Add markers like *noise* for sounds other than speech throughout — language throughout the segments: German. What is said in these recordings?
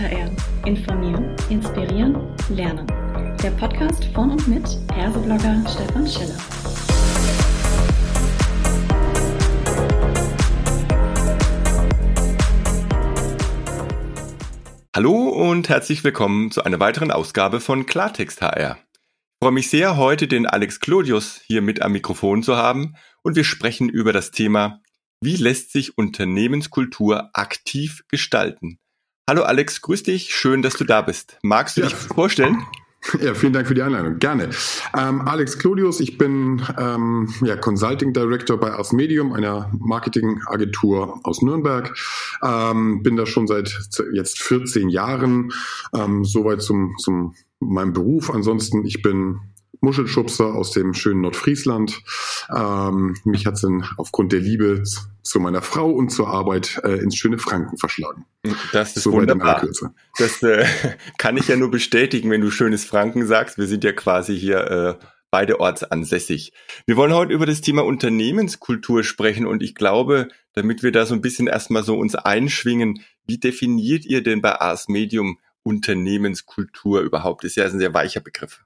HR. Informieren, inspirieren, lernen. Der Podcast von und mit Herseblogger Stefan Schiller. Hallo und herzlich willkommen zu einer weiteren Ausgabe von Klartext HR. Ich freue mich sehr, heute den Alex Claudius hier mit am Mikrofon zu haben und wir sprechen über das Thema, wie lässt sich Unternehmenskultur aktiv gestalten? Hallo Alex, grüß dich, schön, dass du da bist. Magst du ja. dich vorstellen? *laughs* Ja, vielen Dank für die Einladung. Gerne. Ähm, Alex Claudius, ich bin ähm, ja, Consulting Director bei Ars Medium, einer Marketingagentur aus Nürnberg. Ähm, bin da schon seit jetzt 14 Jahren, ähm, soweit zum, zum meinem Beruf. Ansonsten, ich bin Muschelschubser aus dem schönen Nordfriesland. Ähm, mich hat es aufgrund der Liebe zu meiner Frau und zur Arbeit äh, ins schöne Franken verschlagen. Das ist so wunderbar. Das äh, *laughs* kann ich ja nur bestätigen, wenn du schönes Franken sagst. Wir sind ja quasi hier äh, beide ortsansässig. Wir wollen heute über das Thema Unternehmenskultur sprechen und ich glaube, damit wir da so ein bisschen erstmal so uns einschwingen, wie definiert ihr denn bei Ars Medium Unternehmenskultur überhaupt? Das ist ja ein sehr weicher Begriff.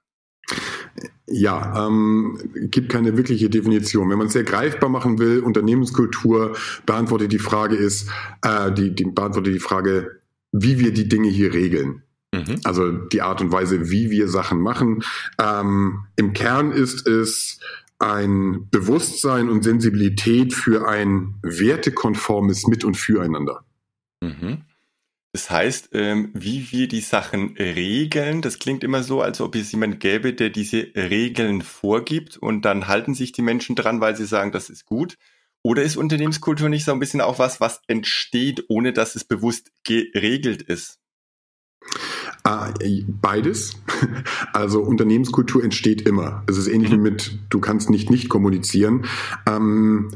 Ja, ähm, gibt keine wirkliche Definition. Wenn man es sehr greifbar machen will, Unternehmenskultur beantwortet die Frage ist, äh, die, die beantwortet die Frage, wie wir die Dinge hier regeln. Mhm. Also die Art und Weise, wie wir Sachen machen. Ähm, Im Kern ist es ein Bewusstsein und Sensibilität für ein wertekonformes Mit- und Füreinander. Mhm. Das heißt, ähm, wie wir die Sachen regeln, das klingt immer so, als ob es jemand gäbe, der diese Regeln vorgibt und dann halten sich die Menschen dran, weil sie sagen, das ist gut. Oder ist Unternehmenskultur nicht so ein bisschen auch was, was entsteht, ohne dass es bewusst geregelt ist? Äh, beides. *laughs* Also Unternehmenskultur entsteht immer. Es ist ähnlich mhm. wie mit, du kannst nicht nicht kommunizieren. Ähm,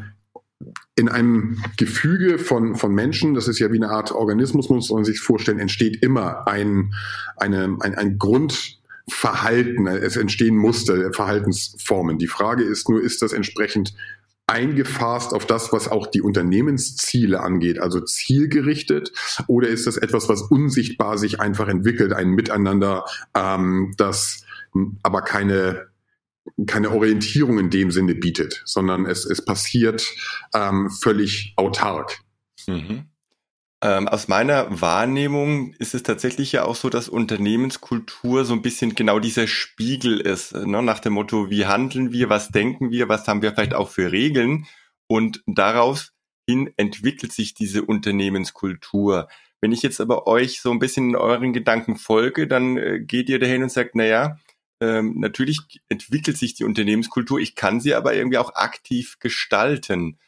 in einem Gefüge von, von Menschen, das ist ja wie eine Art Organismus, muss man sich vorstellen, entsteht immer ein, eine, ein, ein Grundverhalten, es entstehen Muster, Verhaltensformen. Die Frage ist nur, ist das entsprechend eingefasst auf das, was auch die Unternehmensziele angeht, also zielgerichtet, oder ist das etwas, was unsichtbar sich einfach entwickelt, ein Miteinander, ähm, das aber keine keine Orientierung in dem Sinne bietet, sondern es, es passiert ähm, völlig autark. Mhm. Ähm, aus meiner Wahrnehmung ist es tatsächlich ja auch so, dass Unternehmenskultur so ein bisschen genau dieser Spiegel ist, ne? nach dem Motto, wie handeln wir, was denken wir, was haben wir vielleicht auch für Regeln und daraus hin entwickelt sich diese Unternehmenskultur. Wenn ich jetzt aber euch so ein bisschen in euren Gedanken folge, dann äh, geht ihr dahin und sagt, na ja, ähm, natürlich entwickelt sich die Unternehmenskultur, ich kann sie aber irgendwie auch aktiv gestalten.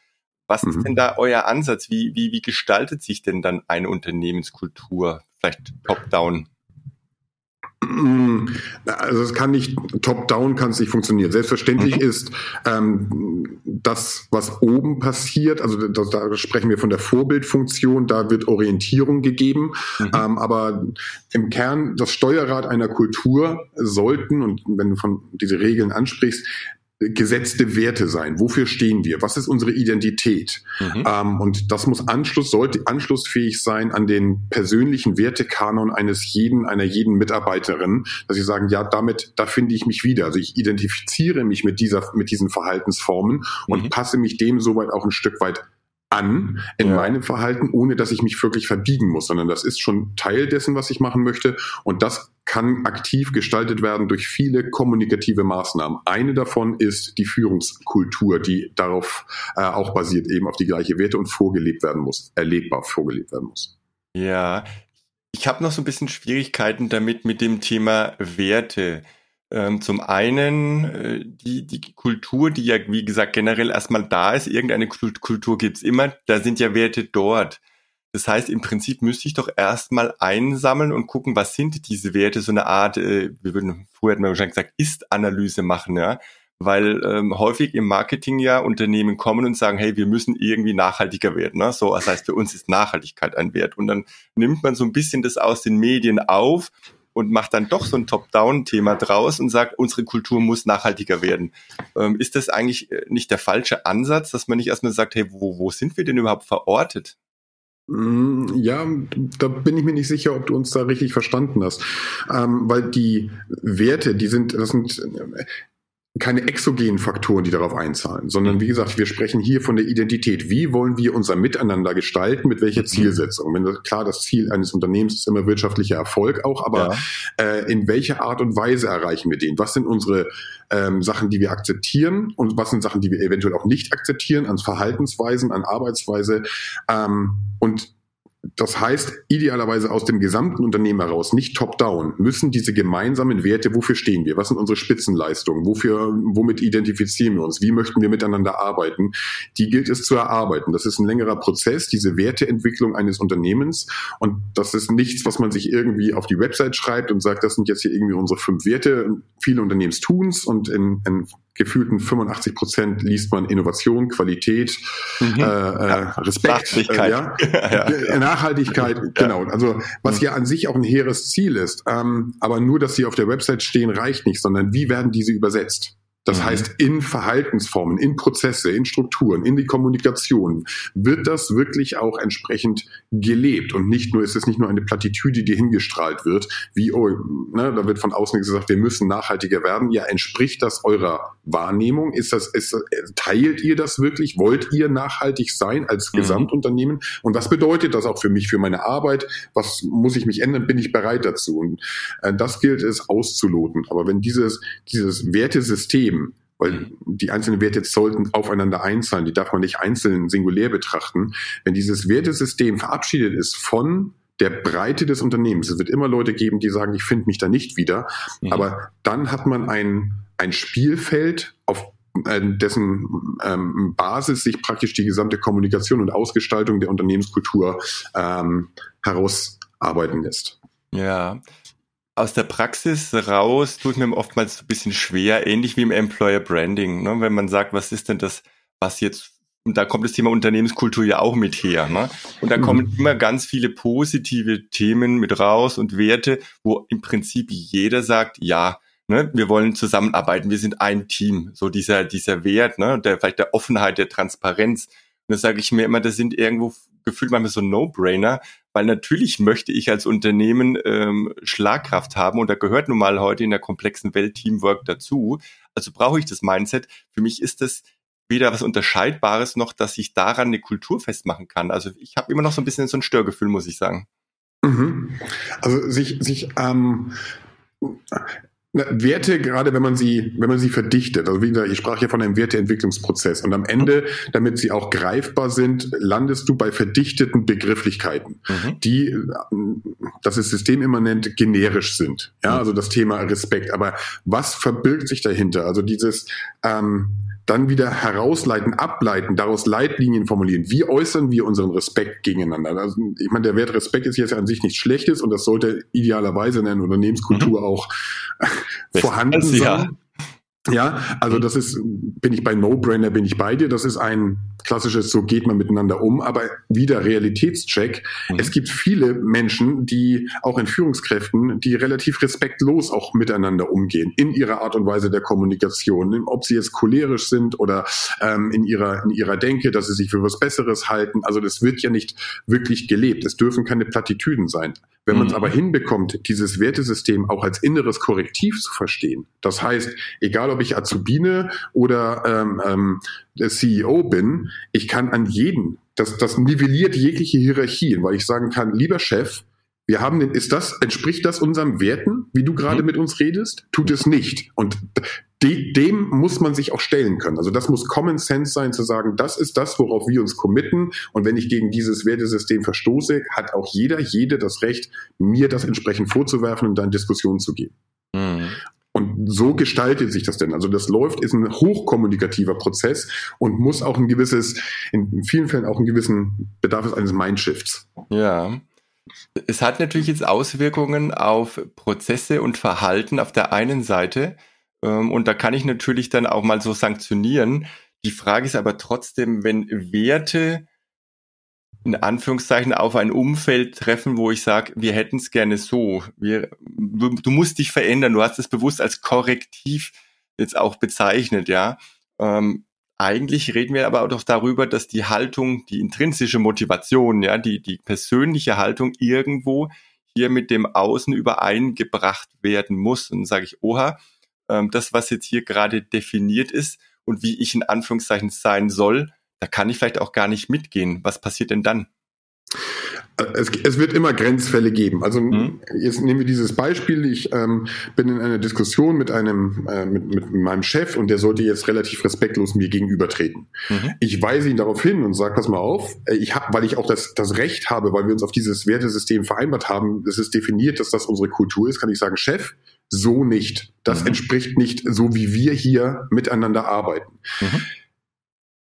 Was mhm. ist denn da euer Ansatz? Wie, wie, wie gestaltet sich denn dann eine Unternehmenskultur? Vielleicht top-down? Also es kann nicht top-down kann es nicht funktionieren. Selbstverständlich mhm. ist ähm, das, was oben passiert, also da, da, sprechen wir von der Vorbildfunktion, da wird Orientierung gegeben, mhm. ähm, aber im Kern das Steuerrad einer Kultur sollten, und wenn du von diese Regeln ansprichst, gesetzte Werte sein. Wofür stehen wir? Was ist unsere Identität? Mhm. Ähm, und das muss Anschluss, sollte anschlussfähig sein an den persönlichen Wertekanon eines jeden, einer jeden Mitarbeiterin, dass sie sagen, ja, damit, da finde ich mich wieder. Also ich identifiziere mich mit dieser, mit diesen Verhaltensformen und mhm. passe mich dem soweit auch ein Stück weit an in ja. meinem Verhalten, ohne dass ich mich wirklich verbiegen muss, sondern das ist schon Teil dessen, was ich machen möchte. Und das kann aktiv gestaltet werden durch viele kommunikative Maßnahmen. Eine davon ist die Führungskultur, die darauf äh, auch basiert, eben auf die gleiche Werte und vorgelebt werden muss, erlebbar vorgelebt werden muss. Ja, ich habe noch so ein bisschen Schwierigkeiten damit mit dem Thema Werte. Ähm, zum einen äh, die, die Kultur, die ja, wie gesagt, generell erstmal da ist. Irgendeine Kultur gibt's immer. Da sind ja Werte dort. Das heißt, im Prinzip müsste ich doch erstmal einsammeln und gucken, was sind diese Werte, so eine Art, äh, wir würden, früher hätten wir wahrscheinlich gesagt, Ist-Analyse machen, ja. Weil ähm, häufig im Marketing ja Unternehmen kommen und sagen, hey, wir müssen irgendwie nachhaltiger werden. Ne? So, das heißt, für uns ist Nachhaltigkeit ein Wert. Und dann nimmt man so ein bisschen das aus den Medien auf und macht dann doch so ein Top-Down-Thema draus und sagt, unsere Kultur muss nachhaltiger werden. Ähm, ist das eigentlich äh, nicht der falsche Ansatz, dass man nicht erstmal sagt, hey, wo, wo sind wir denn überhaupt verortet? Mm, ja, da bin ich mir nicht sicher, ob du uns da richtig verstanden hast. Ähm, weil die Werte, die sind, das sind keine exogenen Faktoren, die darauf einzahlen, sondern wie gesagt, wir sprechen hier von der Identität. Wie wollen wir unser Miteinander gestalten? Mit welcher mhm. Zielsetzung? Wenn das, klar, das Ziel eines Unternehmens ist immer wirtschaftlicher Erfolg auch, aber ja. äh, in welcher Art und Weise erreichen wir den? Was sind unsere ähm, Sachen, die wir akzeptieren und was sind Sachen, die wir eventuell auch nicht akzeptieren an Verhaltensweisen, an Arbeitsweise? Ähm, und das heißt, idealerweise aus dem gesamten Unternehmen heraus, nicht top-down, müssen diese gemeinsamen Werte, wofür stehen wir? Was sind unsere Spitzenleistungen? Wofür, womit identifizieren wir uns? Wie möchten wir miteinander arbeiten? Die gilt es zu erarbeiten. Das ist ein längerer Prozess, diese Werteentwicklung eines Unternehmens. Und das ist nichts, was man sich irgendwie auf die Website schreibt und sagt, das sind jetzt hier irgendwie unsere fünf Werte. Viele Unternehmen tun's und in, in gefühlten 85 Prozent liest man Innovation, Qualität, mhm. äh, äh, Respekt, äh, *laughs* ja? ja, Nachhaltigkeit, genau. Also was mhm. ja an sich auch ein hehres Ziel ist, ähm, aber nur, dass sie auf der Website stehen, reicht nicht, sondern wie werden diese übersetzt? Das mhm. heißt, in Verhaltensformen, in Prozesse, in Strukturen, in die Kommunikation wird das wirklich auch entsprechend gelebt und nicht nur ist es nicht nur eine Plattitüde, die hingestrahlt wird, wie oh, ne, da wird von außen gesagt, wir müssen nachhaltiger werden. Ja, entspricht das eurer Wahrnehmung? Ist das ist, teilt ihr das wirklich? Wollt ihr nachhaltig sein als mhm. Gesamtunternehmen? Und was bedeutet das auch für mich, für meine Arbeit? Was muss ich mich ändern? Bin ich bereit dazu? Und äh, das gilt es auszuloten. Aber wenn dieses dieses Wertesystem geben, weil mhm. die einzelnen Werte jetzt sollten aufeinander einzahlen, die darf man nicht einzeln singulär betrachten. Wenn dieses Wertesystem verabschiedet ist von der Breite des Unternehmens, es wird immer Leute geben, die sagen, ich finde mich da nicht wieder, mhm. aber dann hat man ein, ein Spielfeld, auf äh, dessen ähm, Basis sich praktisch die gesamte Kommunikation und Ausgestaltung der Unternehmenskultur ähm, herausarbeiten lässt. Ja, aus der Praxis raus tut mir oftmals ein bisschen schwer, ähnlich wie im Employer Branding, ne? wenn man sagt, was ist denn das, was jetzt, und da kommt das Thema Unternehmenskultur ja auch mit her. Ne? Und da mhm. kommen immer ganz viele positive Themen mit raus und Werte, wo im Prinzip jeder sagt, ja, ne, wir wollen zusammenarbeiten, wir sind ein Team. So dieser, dieser Wert, ne, der vielleicht der Offenheit, der Transparenz. Und da sage ich mir immer, das sind irgendwo gefühlt manchmal so No-Brainer, weil natürlich möchte ich als Unternehmen ähm, Schlagkraft haben und da gehört nun mal heute in der komplexen Welt Teamwork dazu. Also brauche ich das Mindset. Für mich ist das weder was Unterscheidbares noch, dass ich daran eine Kultur festmachen kann. Also ich habe immer noch so ein bisschen so ein Störgefühl, muss ich sagen. Mhm. Also sich, sich ähm, Werte, gerade wenn man sie, wenn man sie verdichtet, also wie gesagt, ich sprach ja von einem Werteentwicklungsprozess und am Ende, damit sie auch greifbar sind, landest du bei verdichteten Begrifflichkeiten, mhm. die, das ist systemimmanent, generisch sind. Ja, also das Thema Respekt. Aber was verbirgt sich dahinter? Also dieses, ähm, dann wieder herausleiten, ableiten, daraus Leitlinien formulieren. Wie äußern wir unseren Respekt gegeneinander? Also, ich meine, der Wert Respekt ist jetzt an sich nichts Schlechtes und das sollte idealerweise in einer Unternehmenskultur mhm. auch vorhanden sein. Ja. Ja, also das ist, bin ich bei No-Brainer, bin ich bei dir. Das ist ein klassisches, so geht man miteinander um, aber wieder Realitätscheck. Mhm. Es gibt viele Menschen, die auch in Führungskräften, die relativ respektlos auch miteinander umgehen, in ihrer Art und Weise der Kommunikation, ob sie jetzt cholerisch sind oder ähm, in ihrer in ihrer Denke, dass sie sich für was Besseres halten. Also das wird ja nicht wirklich gelebt. Es dürfen keine Plattitüden sein. Wenn man es mhm. aber hinbekommt, dieses Wertesystem auch als inneres Korrektiv zu verstehen, das heißt, egal ob ich Azubine oder ähm, ähm, CEO bin, ich kann an jeden, das, das nivelliert jegliche Hierarchien, weil ich sagen kann, lieber Chef, wir haben den, ist das, entspricht das unseren Werten, wie du gerade mhm. mit uns redest? Tut es nicht. Und de, dem muss man sich auch stellen können. Also das muss Common Sense sein, zu sagen, das ist das, worauf wir uns committen. Und wenn ich gegen dieses Wertesystem verstoße, hat auch jeder, jede das Recht, mir das entsprechend vorzuwerfen und dann Diskussion zu gehen. Mhm. Und so gestaltet sich das denn. Also das läuft, ist ein hochkommunikativer Prozess und muss auch ein gewisses, in vielen Fällen auch einen gewissen Bedarf es eines Mindshifts. Ja. Es hat natürlich jetzt Auswirkungen auf Prozesse und Verhalten auf der einen Seite. Ähm, und da kann ich natürlich dann auch mal so sanktionieren. Die Frage ist aber trotzdem, wenn Werte in Anführungszeichen auf ein Umfeld treffen, wo ich sage, wir hätten es gerne so. Wir, du, musst dich verändern. Du hast es bewusst als Korrektiv jetzt auch bezeichnet, ja. Ähm, eigentlich reden wir aber auch doch darüber, dass die Haltung, die intrinsische Motivation, ja, die, die persönliche Haltung irgendwo hier mit dem Außen übereingebracht werden muss. Und sage ich, oha, ähm, das, was jetzt hier gerade definiert ist und wie ich in Anführungszeichen sein soll, da kann ich vielleicht auch gar nicht mitgehen. Was passiert denn dann? Es, es, wird immer Grenzfälle geben. Also mhm. jetzt nehmen wir dieses Beispiel. Ich ähm, bin in einer Diskussion mit einem äh, mit, mit meinem Chef und der sollte jetzt relativ respektlos mir gegenübertreten. Mhm. Ich weise ihn darauf hin und sage, pass mal auf, äh, ich hab, weil ich auch das, das Recht habe, weil wir uns auf dieses Wertesystem vereinbart haben, es ist definiert, dass das unsere Kultur ist, kann ich sagen, Chef, so nicht. Das mhm. entspricht nicht so, wie wir hier miteinander arbeiten. Mhm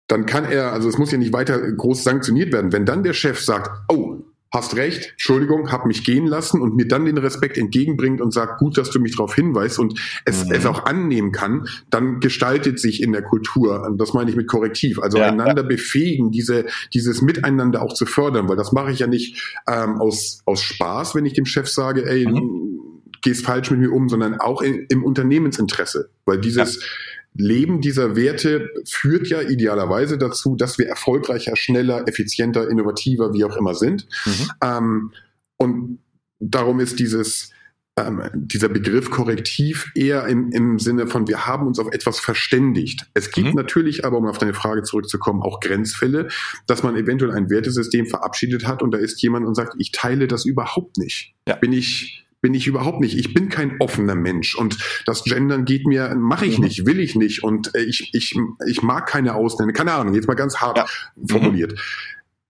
dann kann er, also es muss ja nicht weiter groß sanktioniert werden. Wenn dann der Chef sagt, oh, hast recht, Entschuldigung, hab mich gehen lassen und mir dann den Respekt entgegenbringt und sagt, gut, dass du mich darauf hinweist und es, mhm. es auch annehmen kann, dann gestaltet sich in der Kultur, das meine ich mit Korrektiv, also ja, einander ja. befähigen, diese, dieses Miteinander auch zu fördern, weil das mache ich ja nicht ähm, aus, aus Spaß, wenn ich dem Chef sage, ey, mhm. gehst falsch mit mir um, sondern auch in, im Unternehmensinteresse, weil dieses ja Leben dieser Werte führt ja idealerweise dazu, dass wir erfolgreicher, schneller, effizienter, innovativer, wie auch immer sind. Mhm. Ähm, und darum ist dieses, ähm, dieser Begriff Korrektiv eher im, im Sinne von, wir haben uns auf etwas verständigt. Es gibt mhm. natürlich aber, um auf deine Frage zurückzukommen, auch Grenzfälle, dass man eventuell ein Wertesystem verabschiedet hat und da ist jemand und sagt, ich teile das überhaupt nicht. Ja. Bin ich bin ich überhaupt nicht. Ich bin kein offener Mensch und das Gendern geht mir, mache ich nicht, will ich nicht und äh, ich, ich, ich mag keine Ausländer. Keine Ahnung, jetzt mal ganz hart ja. formuliert. Mhm.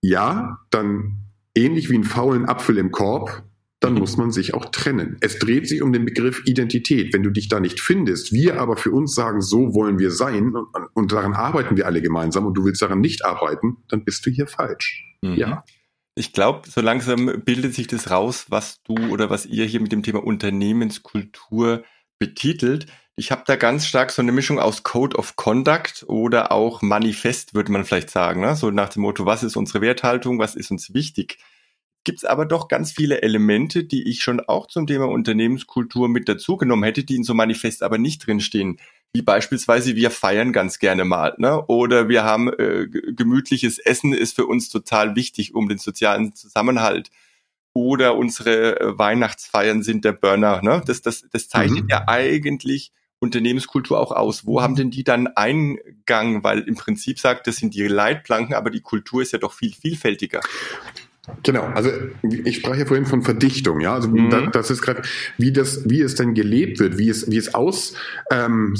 Ja, dann ähnlich wie einen faulen Apfel im Korb, dann mhm. muss man sich auch trennen. Es dreht sich um den Begriff Identität. Wenn du dich da nicht findest, wir aber für uns sagen, so wollen wir sein und, und daran arbeiten wir alle gemeinsam und du willst daran nicht arbeiten, dann bist du hier falsch. Mhm. Ja. Ich glaube, so langsam bildet sich das raus, was du oder was ihr hier mit dem Thema Unternehmenskultur betitelt. Ich habe da ganz stark so eine Mischung aus Code of Conduct oder auch Manifest, würde man vielleicht sagen. Ne? So nach dem Motto, was ist unsere Werthaltung, was ist uns wichtig. Gibt es aber doch ganz viele Elemente, die ich schon auch zum Thema Unternehmenskultur mit dazugenommen hätte, die in so Manifest aber nicht drinstehen wie beispielsweise wir feiern ganz gerne mal, ne? Oder wir haben äh, gemütliches Essen ist für uns total wichtig, um den sozialen Zusammenhalt. Oder unsere äh, Weihnachtsfeiern sind der Burner, ne? Das, das, das zeichnet mhm. ja eigentlich Unternehmenskultur auch aus. Wo haben denn die dann Eingang? Weil im Prinzip sagt, das sind die Leitplanken, aber die Kultur ist ja doch viel vielfältiger. Genau, also ich sprach ja vorhin von Verdichtung, ja, also mhm. das ist gerade, wie das, wie es denn gelebt wird, wie es, wie es aus ähm,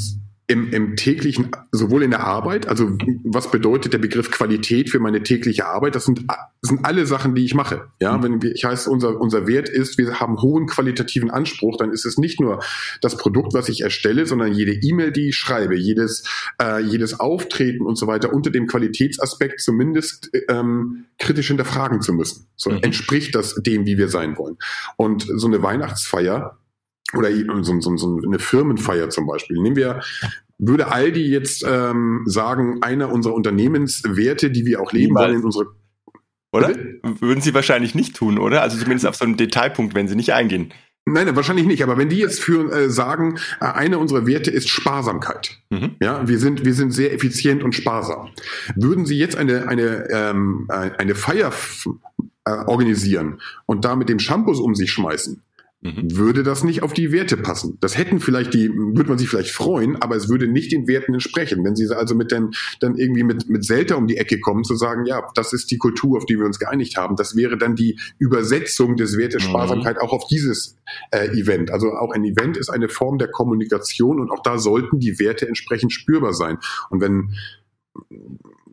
im, im täglichen, sowohl in der Arbeit, also was bedeutet der Begriff Qualität für meine tägliche Arbeit? Das sind, das sind alle Sachen, die ich mache. Ja, mhm. wenn wir, ich heißt, unser, unser Wert ist, wir haben hohen qualitativen Anspruch, dann ist es nicht nur das Produkt, was ich erstelle, sondern jede E-Mail, die ich schreibe, jedes, äh, jedes Auftreten und so weiter unter dem Qualitätsaspekt zumindest ähm, kritisch hinterfragen zu müssen. So mhm. entspricht das dem, wie wir sein wollen. Und so eine Weihnachtsfeier oder so, so, so eine Firmenfeier zum Beispiel. Nehmen wir, würde Aldi jetzt ähm, sagen, einer unserer Unternehmenswerte, die wir auch leben wollen in unsere oder? Würden sie wahrscheinlich nicht tun, oder? Also zumindest auf so einen Detailpunkt, wenn sie nicht eingehen. Nein, wahrscheinlich nicht. Aber wenn die jetzt für äh, sagen, äh, eine unserer Werte ist Sparsamkeit. Mhm. Ja, wir sind wir sind sehr effizient und sparsam. Würden Sie jetzt eine eine ähm, äh, eine Feier äh, organisieren und da mit dem Shampoos um sich schmeißen, Mhm. würde das nicht auf die Werte passen. Das hätten vielleicht die, würde man sich vielleicht freuen, aber es würde nicht den Werten entsprechen. Wenn sie also mit den, dann irgendwie mit, mit Selter um die Ecke kommen, zu sagen, ja, das ist die Kultur, auf die wir uns geeinigt haben, das wäre dann die Übersetzung des Wertes Sparsamkeit mhm. auch auf dieses äh, Event. Also auch ein Event ist eine Form der Kommunikation und auch da sollten die Werte entsprechend spürbar sein. Und wenn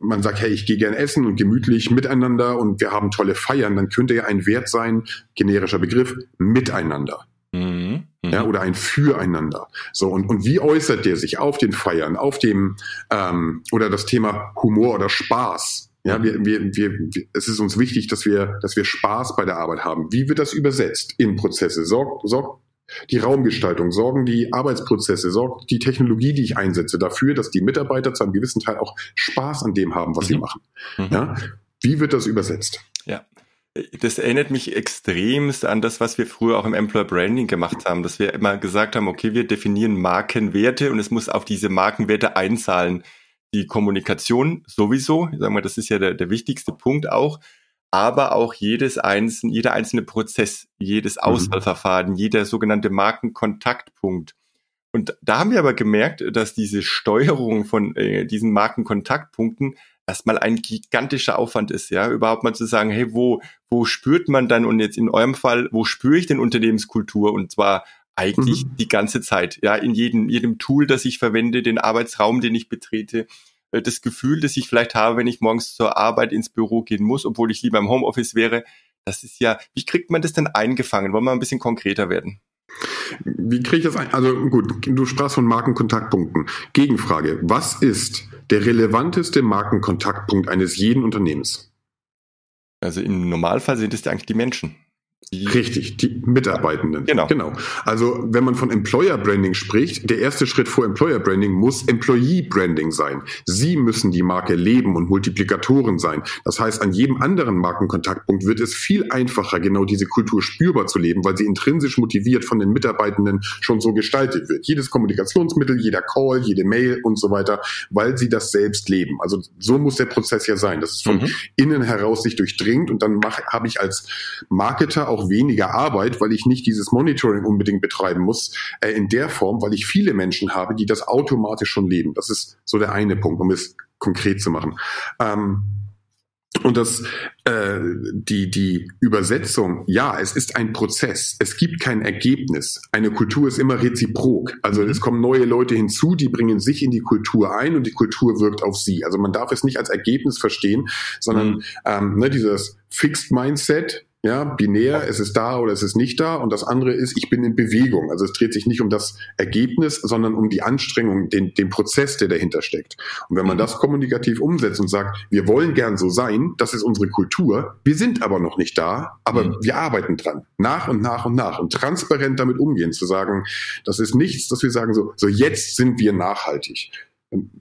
man sagt, hey, ich gehe gern essen und gemütlich miteinander und wir haben tolle Feiern, dann könnte ja ein Wert sein, generischer Begriff, miteinander. Mhm. Mhm. Ja, oder ein Füreinander. So, und, und wie äußert der sich auf den Feiern, auf dem, ähm, oder das Thema Humor oder Spaß? Ja, wir, wir, wir, es ist uns wichtig, dass wir, dass wir Spaß bei der Arbeit haben. Wie wird das übersetzt in Prozesse? Sorgt, sorgt die Raumgestaltung, sorgen die Arbeitsprozesse, sorgt die Technologie, die ich einsetze, dafür, dass die Mitarbeiter zu einem gewissen Teil auch Spaß an dem haben, was mhm. sie machen. Mhm. Ja? Wie wird das übersetzt? Ja. Das erinnert mich extremst an das, was wir früher auch im Employer Branding gemacht haben, dass wir immer gesagt haben, okay, wir definieren Markenwerte und es muss auf diese Markenwerte einzahlen. die Kommunikation sowieso, sagen wir, das ist ja der, der wichtigste Punkt auch, aber auch jedes einzelne, jeder einzelne Prozess, jedes mhm. Auswahlverfahren, jeder sogenannte Markenkontaktpunkt. Und da haben wir aber gemerkt, dass diese Steuerung von äh, diesen Markenkontaktpunkten erstmal ein gigantischer Aufwand ist, ja, überhaupt mal zu sagen, hey, wo, wo spürt man dann und jetzt in eurem Fall, wo spüre ich denn Unternehmenskultur und zwar eigentlich mhm. die ganze Zeit, ja, in jedem, jedem Tool, das ich verwende, den Arbeitsraum, den ich betrete, äh, das Gefühl, das ich vielleicht habe, wenn ich morgens zur Arbeit ins Büro gehen muss, obwohl ich lieber im Homeoffice wäre, das ist ja, wie kriegt man das denn eingefangen? Wollen wir ein bisschen konkreter werden? Wie kriege ich das ein? Also gut, du sprachst von Markenkontaktpunkten. Gegenfrage, was ist der relevanteste Markenkontaktpunkt eines jeden Unternehmens? Also im Normalfall sind es eigentlich die Menschen. Die Richtig, die Mitarbeitenden. Genau. genau. Also wenn man von Employer Branding spricht, der erste Schritt vor Employer Branding muss Employee Branding sein. Sie müssen die Marke leben und Multiplikatoren sein. Das heißt, an jedem anderen Markenkontaktpunkt wird es viel einfacher, genau diese Kultur spürbar zu leben, weil sie intrinsisch motiviert von den Mitarbeitenden schon so gestaltet wird. Jedes Kommunikationsmittel, jeder Call, jede Mail und so weiter, weil sie das selbst leben. Also so muss der Prozess ja sein, dass es von mhm. innen heraus sich durchdringt und dann habe ich als Marketer auch weniger Arbeit, weil ich nicht dieses Monitoring unbedingt betreiben muss, äh, in der Form, weil ich viele Menschen habe, die das automatisch schon leben. Das ist so der eine Punkt, um es konkret zu machen. Ähm, und das, äh, die, die Übersetzung, ja, es ist ein Prozess. Es gibt kein Ergebnis. Eine Kultur ist immer reziprok. Also es kommen neue Leute hinzu, die bringen sich in die Kultur ein und die Kultur wirkt auf sie. Also man darf es nicht als Ergebnis verstehen, sondern mhm. ähm, ne, dieses Fixed Mindset, ja, binär, es ist da oder es ist nicht da. Und das andere ist, ich bin in Bewegung. Also es dreht sich nicht um das Ergebnis, sondern um die Anstrengung, den, den Prozess, der dahinter steckt. Und wenn man mhm. das kommunikativ umsetzt und sagt, wir wollen gern so sein, das ist unsere Kultur, wir sind aber noch nicht da, aber mhm. wir arbeiten dran. Nach und nach und nach. Und transparent damit umgehen, zu sagen, das ist nichts, dass wir sagen so, so jetzt sind wir nachhaltig.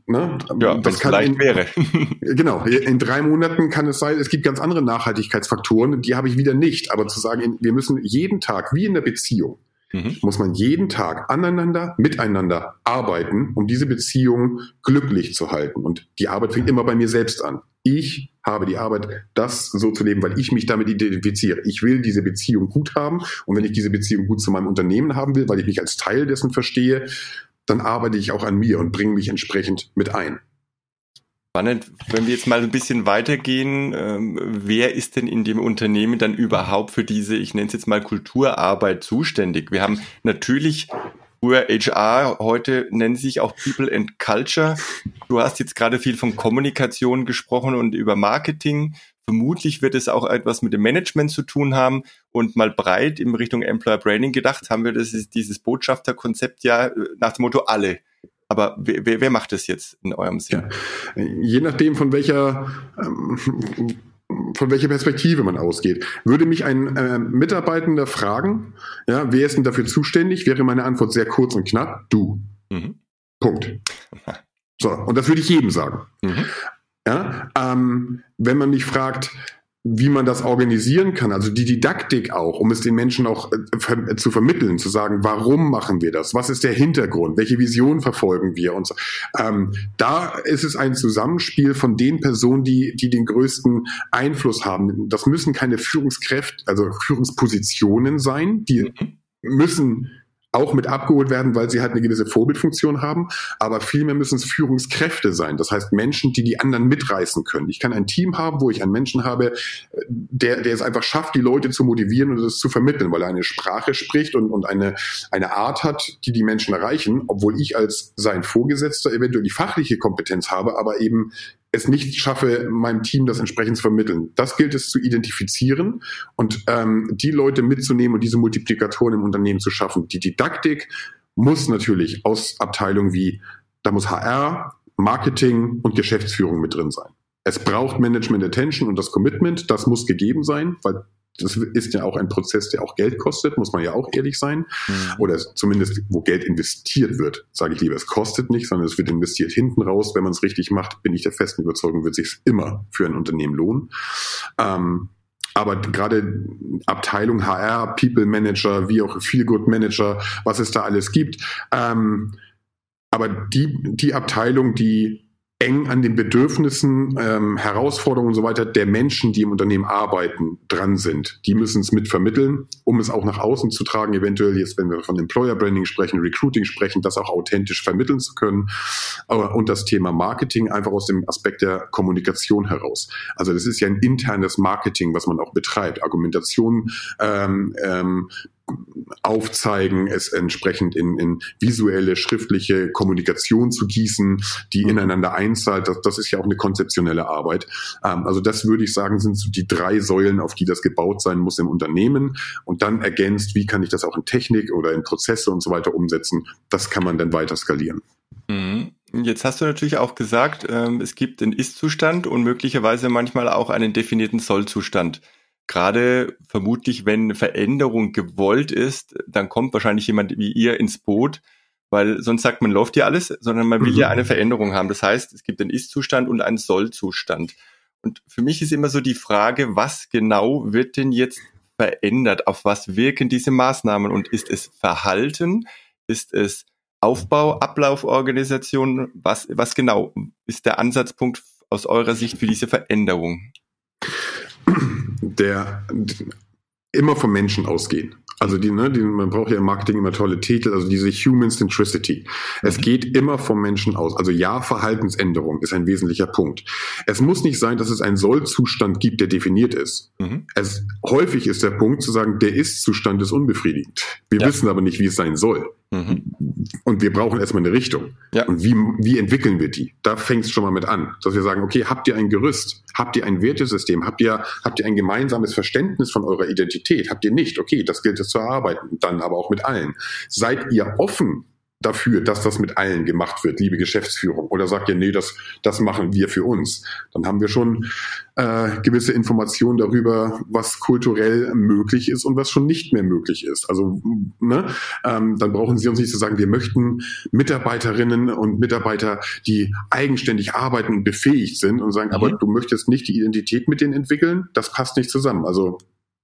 Ne? Ja, das kann leicht in, wäre. *laughs* genau, in drei Monaten kann es sein, es gibt ganz andere Nachhaltigkeitsfaktoren, die habe ich wieder nicht. Aber zu sagen, wir müssen jeden Tag, wie in der Beziehung, mhm. muss man jeden Tag aneinander, miteinander arbeiten, um diese Beziehung glücklich zu halten. Und die Arbeit fängt immer bei mir selbst an. Ich habe die Arbeit, das so zu leben, weil ich mich damit identifiziere. Ich will diese Beziehung gut haben. Und wenn ich diese Beziehung gut zu meinem Unternehmen haben will, weil ich mich als Teil dessen verstehe, dann arbeite ich auch an mir und bringe mich entsprechend mit ein. Spannend, wenn wir jetzt mal ein bisschen weitergehen, ähm, wer ist denn in dem Unternehmen dann überhaupt für diese, ich nenne es jetzt mal Kulturarbeit zuständig? Wir haben natürlich früher HR, heute nennen sich auch People and Culture. Du hast jetzt gerade viel von Kommunikation gesprochen und über Marketing. Vermutlich wird es auch etwas mit dem Management zu tun haben und mal breit in Richtung Employer Branding gedacht, haben wir das, dieses Botschafterkonzept ja äh, nach dem Motto alle. Aber wer, wer macht das jetzt in eurem Sinn? Ja. Je nachdem, von welcher, ähm, von welcher Perspektive man ausgeht. Würde mich ein äh, Mitarbeitender fragen, ja, wer ist denn dafür zuständig, wäre meine Antwort sehr kurz und knapp, du. Mhm. Punkt. *laughs* So, und das würde ich jedem sagen. Mhm. Ja, ähm, wenn man mich fragt, wie man das organisieren kann, also die Didaktik auch, um es den Menschen auch äh, zu vermitteln, zu sagen, warum machen wir das? Was ist der Hintergrund? Welche Vision verfolgen wir? Und so. ähm, da ist es ein Zusammenspiel von den Personen, die, die den größten Einfluss haben. Das müssen keine Führungskräfte, also Führungspositionen sein, die mhm. müssen auch mit abgeholt werden, weil sie halt eine gewisse Vorbildfunktion haben, aber vielmehr müssen es Führungskräfte sein. Das heißt Menschen, die die anderen mitreißen können. Ich kann ein Team haben, wo ich einen Menschen habe, der, der es einfach schafft, die Leute zu motivieren und es zu vermitteln, weil er eine Sprache spricht und, und eine, eine Art hat, die die Menschen erreichen, obwohl ich als sein Vorgesetzter eventuell die fachliche Kompetenz habe, aber eben es nicht schaffe, meinem Team das entsprechend zu vermitteln. Das gilt es zu identifizieren und ähm, die Leute mitzunehmen und diese Multiplikatoren im Unternehmen zu schaffen. Die Didaktik muss natürlich aus Abteilungen wie, da muss HR, Marketing und Geschäftsführung mit drin sein. Es braucht Management Attention und das Commitment, das muss gegeben sein, weil das ist ja auch ein Prozess, der auch Geld kostet, muss man ja auch ehrlich sein. Mhm. Oder zumindest, wo Geld investiert wird, sage ich lieber, es kostet nicht, sondern es wird investiert hinten raus. Wenn man es richtig macht, bin ich der festen Überzeugung, wird sich immer für ein Unternehmen lohnen. Ähm, aber gerade Abteilung HR, People Manager, wie auch Feel Good Manager, was es da alles gibt. Ähm, aber die, die Abteilung, die eng an den Bedürfnissen, ähm, Herausforderungen und so weiter der Menschen, die im Unternehmen arbeiten, dran sind. Die müssen es mit vermitteln, um es auch nach außen zu tragen, eventuell jetzt, wenn wir von Employer Branding sprechen, Recruiting sprechen, das auch authentisch vermitteln zu können. Aber, und das Thema Marketing einfach aus dem Aspekt der Kommunikation heraus. Also das ist ja ein internes Marketing, was man auch betreibt. Argumentation ähm, ähm, aufzeigen, es entsprechend in, in visuelle, schriftliche Kommunikation zu gießen, die mhm. ineinander einzahlt. Das, das ist ja auch eine konzeptionelle Arbeit. Ähm, also das würde ich sagen, sind so die drei Säulen, auf die das gebaut sein muss im Unternehmen. Und dann ergänzt, wie kann ich das auch in Technik oder in Prozesse und so weiter umsetzen. Das kann man dann weiter skalieren. Mhm. Jetzt hast du natürlich auch gesagt, ähm, es gibt den Ist-Zustand und möglicherweise manchmal auch einen definierten Soll-Zustand gerade vermutlich, wenn Veränderung gewollt ist, dann kommt wahrscheinlich jemand wie ihr ins Boot, weil sonst sagt man, läuft ja alles, sondern man will mhm. ja eine Veränderung haben. Das heißt, es gibt einen Ist-Zustand und einen Soll-Zustand. Und für mich ist immer so die Frage, was genau wird denn jetzt verändert? Auf was wirken diese Maßnahmen? Und ist es Verhalten? Ist es Aufbau, Ablauforganisation? Was, was genau ist der Ansatzpunkt aus eurer Sicht für diese Veränderung? Der immer vom Menschen ausgehen. Also die, ne, die, man braucht ja im Marketing immer tolle Titel, also diese Human Centricity. Es mhm. geht immer vom Menschen aus. Also ja, Verhaltensänderung ist ein wesentlicher Punkt. Es muss nicht sein, dass es einen Sollzustand gibt, der definiert ist. Mhm. Es häufig ist der Punkt zu sagen, der Ist-Zustand ist unbefriedigend. Wir ja. wissen aber nicht, wie es sein soll. Mhm. Und wir brauchen erstmal eine Richtung. Ja. Und wie, wie entwickeln wir die? Da fängt es schon mal mit an, dass wir sagen, okay, habt ihr ein Gerüst? Habt ihr ein Wertesystem? Habt ihr, habt ihr ein gemeinsames Verständnis von eurer Identität? Habt ihr nicht? Okay, das gilt es zu erarbeiten. Dann aber auch mit allen. Seid ihr offen dafür, dass das mit allen gemacht wird, liebe Geschäftsführung? Oder sagt ihr, nee, das, das machen wir für uns? Dann haben wir schon äh, gewisse Informationen darüber, was kulturell möglich ist und was schon nicht mehr möglich ist. Also ne, ähm, dann brauchen Sie uns nicht zu sagen, wir möchten Mitarbeiterinnen und Mitarbeiter, die eigenständig arbeiten und befähigt sind und sagen, mhm. aber du möchtest nicht die Identität mit denen entwickeln, das passt nicht zusammen. Also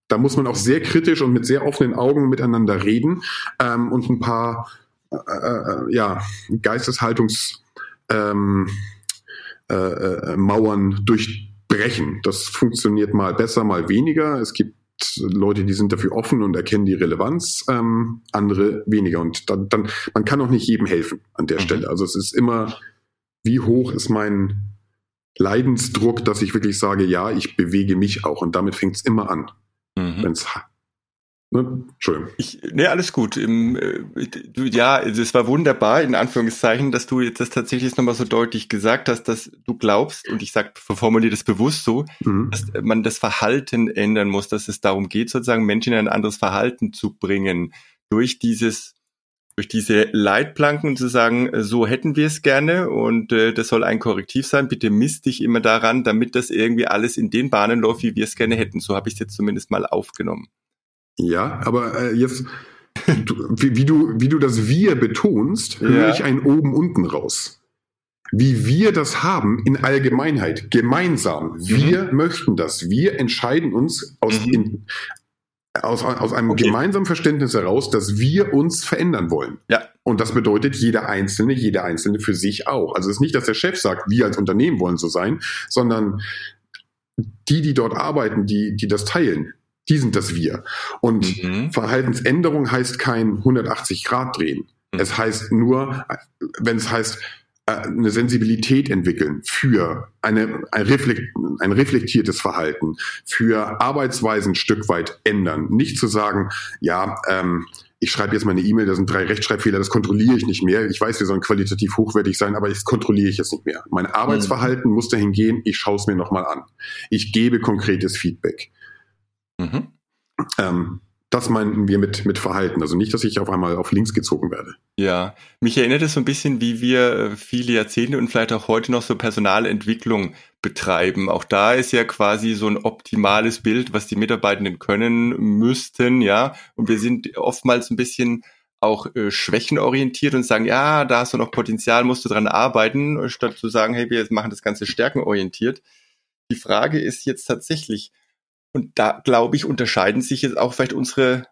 da muss man auch sehr kritisch und mit sehr offenen Augen miteinander reden ähm, und ein paar äh, äh, ja, Geisteshaltungs ähm, äh, äh, Mauern durchbrechen. Das funktioniert mal besser, mal weniger. Es gibt Leute, die sind dafür offen und erkennen die Relevanz, ähm, andere weniger. Und dann, dann, man kann auch nicht jedem helfen an der mhm. Stelle. Also es ist immer, wie hoch ist mein Leidensdruck, dass ich wirklich sage, ja, ich bewege mich auch. Und damit fängt es immer an. Mhm. Wenn es Ne? Entschuldigung. Ich, nee, alles gut. Im, äh, du, ja, es war wunderbar, in Anführungszeichen, dass du jetzt das tatsächlich nochmal so deutlich gesagt hast, dass du glaubst, und ich sag, formuliere das bewusst so, mhm. dass man das Verhalten ändern muss, dass es darum geht, sozusagen Menschen in ein anderes Verhalten zu bringen, durch dieses durch diese Leitplanken zu sagen, so hätten wir es gerne und äh, das soll ein Korrektiv sein, bitte misst dich immer daran, damit das irgendwie alles in den Bahnen läuft, wie wir es gerne hätten. So habe ich es jetzt zumindest mal aufgenommen. Ja, aber äh, jetzt, du, wie, wie, du, wie du das Wir betonst, höre ja. ich ein oben unten raus. Wie wir das haben in Allgemeinheit, gemeinsam. Wir mhm. möchten das. Wir entscheiden uns aus, mhm. in, aus, aus einem okay. gemeinsamen Verständnis heraus, dass wir uns verändern wollen. Ja. Und das bedeutet jeder Einzelne, jeder Einzelne für sich auch. Also es ist nicht, dass der Chef sagt, wir als Unternehmen wollen so sein, sondern die, die dort arbeiten, die, die das teilen, die sind das Wir. Und mhm. Verhaltensänderung heißt kein 180 Grad drehen. Mhm. Es heißt nur, wenn es heißt, äh, eine Sensibilität entwickeln für eine, ein, reflekt, ein reflektiertes Verhalten, für Arbeitsweisen ein Stück weit ändern. Nicht zu sagen, ja, ähm, ich schreibe jetzt mal eine E-Mail, da sind drei Rechtschreibfehler, das kontrolliere ich nicht mehr. Ich weiß, wir sollen qualitativ hochwertig sein, aber das kontrolliere ich jetzt nicht mehr. Mein Arbeitsverhalten mhm. muss dahin gehen, ich schaue es mir nochmal an. Ich gebe konkretes Feedback. Mhm. Ähm, das meinten wir mit, mit Verhalten. Also nicht, dass ich auf einmal auf links gezogen werde. Ja, mich erinnert es so ein bisschen, wie wir äh, viele Jahrzehnte und vielleicht auch heute noch so Personalentwicklung betreiben. Auch da ist ja quasi so ein optimales Bild, was die Mitarbeitenden können müssten, ja. Und wir sind oftmals ein bisschen auch äh, schwächenorientiert und sagen, ja, da hast du noch Potenzial, musst du dran arbeiten, statt zu sagen, hey, wir machen das Ganze stärkenorientiert. Die Frage ist jetzt tatsächlich, und da, glaube ich, unterscheiden sich jetzt auch vielleicht unsere,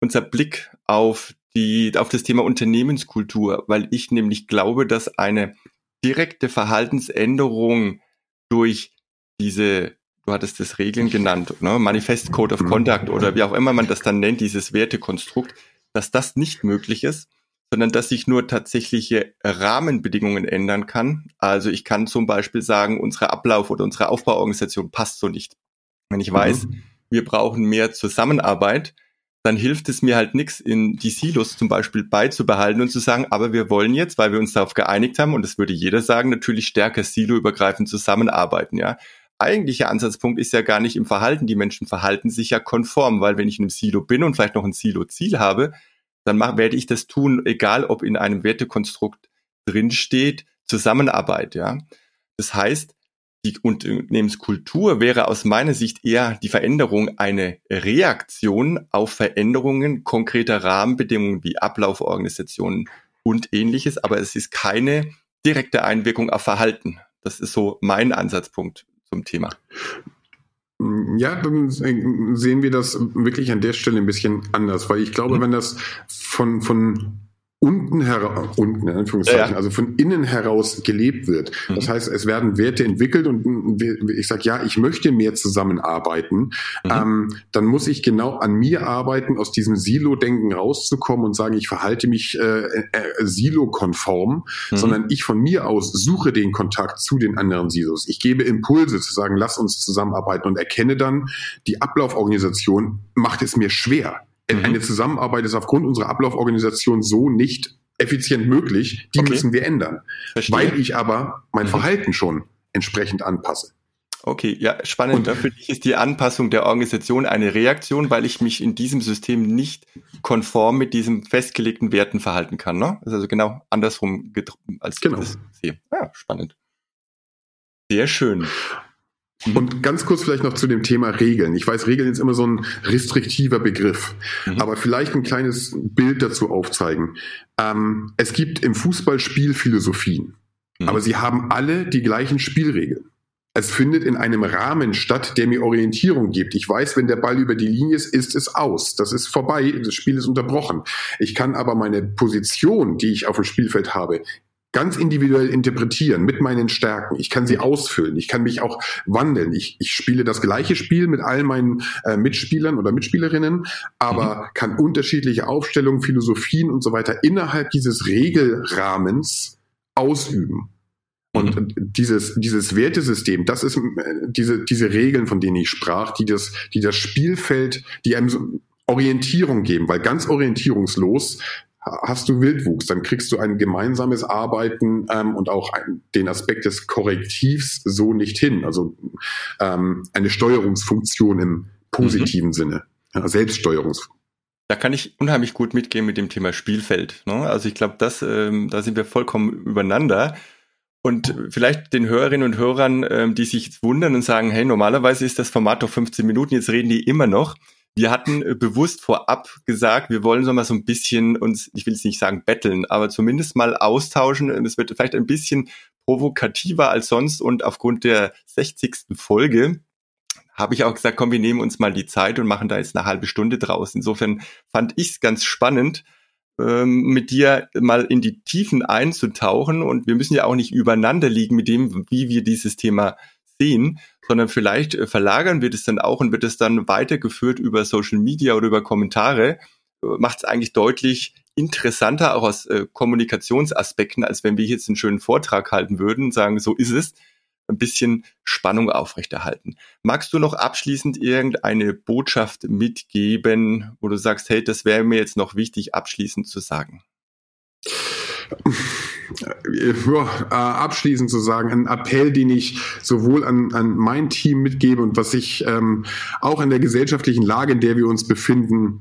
unser Blick auf die, auf das Thema Unternehmenskultur, weil ich nämlich glaube, dass eine direkte Verhaltensänderung durch diese, du hattest das Regeln genannt, ne? Manifest Code of Conduct oder wie auch immer man das dann nennt, dieses Wertekonstrukt, dass das nicht möglich ist, sondern dass sich nur tatsächliche Rahmenbedingungen ändern kann. Also ich kann zum Beispiel sagen, unsere Ablauf oder unsere Aufbauorganisation passt so nicht. Wenn ich weiß, mhm. wir brauchen mehr Zusammenarbeit, dann hilft es mir halt nichts, in die Silos zum Beispiel beizubehalten und zu sagen, aber wir wollen jetzt, weil wir uns darauf geeinigt haben, und das würde jeder sagen, natürlich stärker siloübergreifend zusammenarbeiten, ja. Eigentlicher Ansatzpunkt ist ja gar nicht im Verhalten. Die Menschen verhalten sich ja konform, weil wenn ich in einem Silo bin und vielleicht noch ein Silo-Ziel habe, dann mach, werde ich das tun, egal ob in einem Wertekonstrukt drinsteht, Zusammenarbeit, ja. Das heißt, die Unternehmenskultur wäre aus meiner Sicht eher die Veränderung eine Reaktion auf Veränderungen konkreter Rahmenbedingungen wie Ablauforganisationen und ähnliches, aber es ist keine direkte Einwirkung auf Verhalten. Das ist so mein Ansatzpunkt zum Thema. Ja, dann sehen wir das wirklich an der Stelle ein bisschen anders, weil ich glaube, mhm. wenn das von, von unten heraus, unten in Anführungszeichen, ja. also von innen heraus gelebt wird. Mhm. Das heißt, es werden Werte entwickelt und ich sage, ja, ich möchte mehr zusammenarbeiten, mhm. ähm, dann muss ich genau an mir arbeiten, aus diesem Silo-Denken rauszukommen und sagen, ich verhalte mich äh, äh, Silo-konform, mhm. sondern ich von mir aus suche den Kontakt zu den anderen Silos. Ich gebe Impulse zu sagen, lass uns zusammenarbeiten und erkenne dann, die Ablauforganisation macht es mir schwer. Mhm. Eine Zusammenarbeit ist aufgrund unserer Ablauforganisation so nicht effizient möglich. Die okay. müssen wir ändern. Verstehe. Weil ich aber mein mhm. Verhalten schon entsprechend anpasse. Okay, ja, spannend. Und, Für dich ist die Anpassung der Organisation eine Reaktion, weil ich mich in diesem System nicht konform mit diesen festgelegten Werten verhalten kann. Ne? Das ist also genau andersrum, als genau. das sehe. Ja, spannend. Sehr schön. Mhm. Und ganz kurz vielleicht noch zu dem Thema Regeln. Ich weiß, Regeln ist immer so ein restriktiver Begriff, mhm. aber vielleicht ein kleines Bild dazu aufzeigen. Ähm, es gibt im Fußball Spielphilosophien, mhm. aber sie haben alle die gleichen Spielregeln. Es findet in einem Rahmen statt, der mir Orientierung gibt. Ich weiß, wenn der Ball über die Linie ist, ist es aus. Das ist vorbei. Das Spiel ist unterbrochen. Ich kann aber meine Position, die ich auf dem Spielfeld habe, ganz individuell interpretieren mit meinen Stärken. Ich kann sie mhm. ausfüllen. Ich kann mich auch wandeln. Ich, ich spiele das gleiche Spiel mit all meinen äh, Mitspielern oder Mitspielerinnen, aber mhm. kann unterschiedliche Aufstellungen, Philosophien und so weiter innerhalb dieses Regelrahmens ausüben. Und mhm. dieses, dieses Wertesystem, das ist äh, diese, diese Regeln, von denen ich sprach, die das, die das Spielfeld, die einem Orientierung geben, weil ganz orientierungslos hast du Wildwuchs, dann kriegst du ein gemeinsames Arbeiten ähm, und auch ein, den Aspekt des Korrektivs so nicht hin. Also ähm, eine Steuerungsfunktion im positiven mhm. Sinne, ja, Selbststeuerungsfunktion. Da kann ich unheimlich gut mitgehen mit dem Thema Spielfeld. Ne? Also ich glaube, das, ähm, da sind wir vollkommen übereinander. Und vielleicht den Hörerinnen und Hörern, ähm, die sich jetzt wundern und sagen, hey, normalerweise ist das Format doch 15 Minuten, jetzt reden die immer noch. Wir hatten äh, bewusst vorab gesagt, wir wollen so mal so ein bisschen uns, ich will jetzt nicht sagen betteln, aber zumindest mal austauschen. Es wird vielleicht ein bisschen provokativer als sonst und aufgrund der 60. Folge habe ich auch gesagt, komm, wir nehmen uns mal die Zeit und machen da jetzt eine halbe Stunde draus. Insofern fand ich es ganz spannend, ähm, mit dir mal in die Tiefen einzutauchen und wir müssen ja auch nicht übereinander liegen mit dem, wie wir dieses Thema sehen, sondern vielleicht äh, verlagern wir das dann auch und wird es dann weitergeführt über Social Media oder über Kommentare, äh, macht es eigentlich deutlich interessanter, auch aus äh, Kommunikationsaspekten, als wenn wir jetzt einen schönen Vortrag halten würden und sagen, so ist es, ein bisschen Spannung aufrechterhalten. Magst du noch abschließend irgendeine Botschaft mitgeben, wo du sagst, hey, das wäre mir jetzt noch wichtig, abschließend zu sagen? Ja, äh, abschließend zu sagen, ein Appell, den ich sowohl an, an mein Team mitgebe und was ich ähm, auch in der gesellschaftlichen Lage, in der wir uns befinden,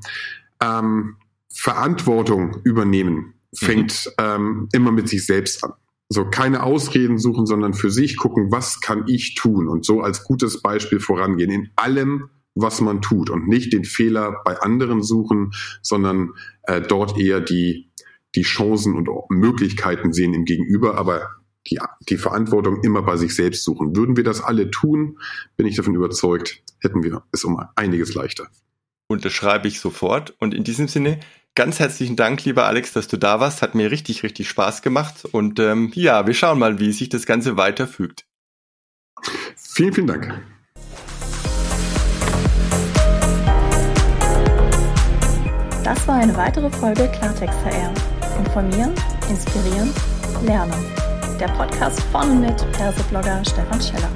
ähm, Verantwortung übernehmen, fängt mhm. ähm, immer mit sich selbst an. So keine Ausreden suchen, sondern für sich gucken, was kann ich tun und so als gutes Beispiel vorangehen in allem, was man tut und nicht den Fehler bei anderen suchen, sondern äh, dort eher die die Chancen und Möglichkeiten sehen im Gegenüber, aber die, die Verantwortung immer bei sich selbst suchen. Würden wir das alle tun, bin ich davon überzeugt, hätten wir es um einiges leichter. Unterschreibe ich sofort. Und in diesem Sinne ganz herzlichen Dank, lieber Alex, dass du da warst. Hat mir richtig, richtig Spaß gemacht. Und ähm, ja, wir schauen mal, wie sich das Ganze weiterfügt. Vielen, vielen Dank. Das war eine weitere Folge Klartext HR. Informieren, Inspirieren, Lernen. Der Podcast von mit Perseblogger Stefan Scheller.